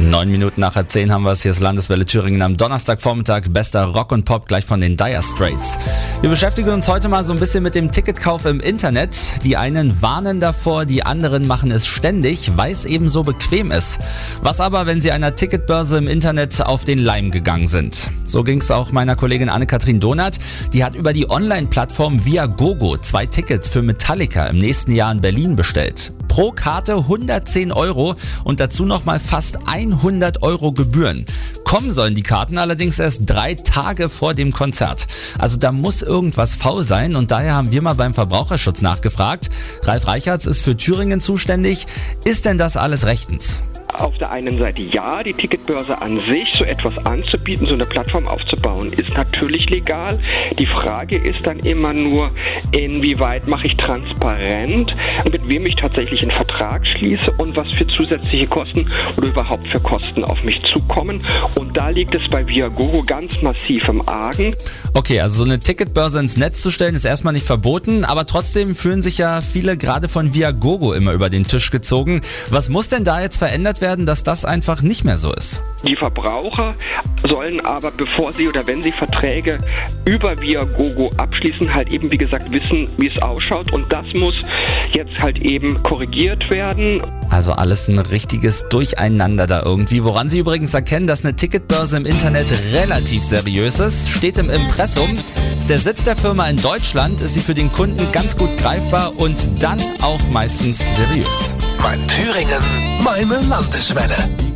Neun Minuten nach halb zehn haben wir es. Hier ist Landeswelle Thüringen am Donnerstagvormittag. Bester Rock und Pop gleich von den Dire Straits. Wir beschäftigen uns heute mal so ein bisschen mit dem Ticketkauf im Internet. Die einen warnen davor, die anderen machen es ständig, weil es eben so bequem ist. Was aber, wenn sie einer Ticketbörse im Internet auf den Leim gegangen sind? So ging es auch meiner Kollegin Anne-Kathrin Donath. Die hat über die Online-Plattform Viagogo zwei Tickets für Metallica im nächsten Jahr in Berlin bestellt. Pro Karte 110 Euro und dazu nochmal fast 100 Euro Gebühren. Kommen sollen die Karten allerdings erst drei Tage vor dem Konzert. Also da muss irgendwas faul sein und daher haben wir mal beim Verbraucherschutz nachgefragt. Ralf Reichertz ist für Thüringen zuständig. Ist denn das alles rechtens? Auf der einen Seite ja, die Ticketbörse an sich, so etwas anzubieten, so eine Plattform aufzubauen, ist natürlich legal. Die Frage ist dann immer nur, inwieweit mache ich transparent, mit wem ich tatsächlich einen Vertrag schließe und was für zusätzliche Kosten oder überhaupt für Kosten auf mich zukommen. Und da liegt es bei Viagogo ganz massiv im Argen. Okay, also so eine Ticketbörse ins Netz zu stellen, ist erstmal nicht verboten, aber trotzdem fühlen sich ja viele gerade von Viagogo immer über den Tisch gezogen. Was muss denn da jetzt verändert werden? Werden, dass das einfach nicht mehr so ist. Die Verbraucher sollen aber, bevor sie oder wenn sie Verträge über Viagogo abschließen, halt eben, wie gesagt, wissen, wie es ausschaut. Und das muss jetzt halt eben korrigiert werden. Also alles ein richtiges Durcheinander da irgendwie. Woran Sie übrigens erkennen, dass eine Ticketbörse im Internet relativ seriös ist, steht im Impressum. Ist der Sitz der Firma in Deutschland, ist sie für den Kunden ganz gut greifbar und dann auch meistens seriös. Mein Thüringen, meine Landeswelle.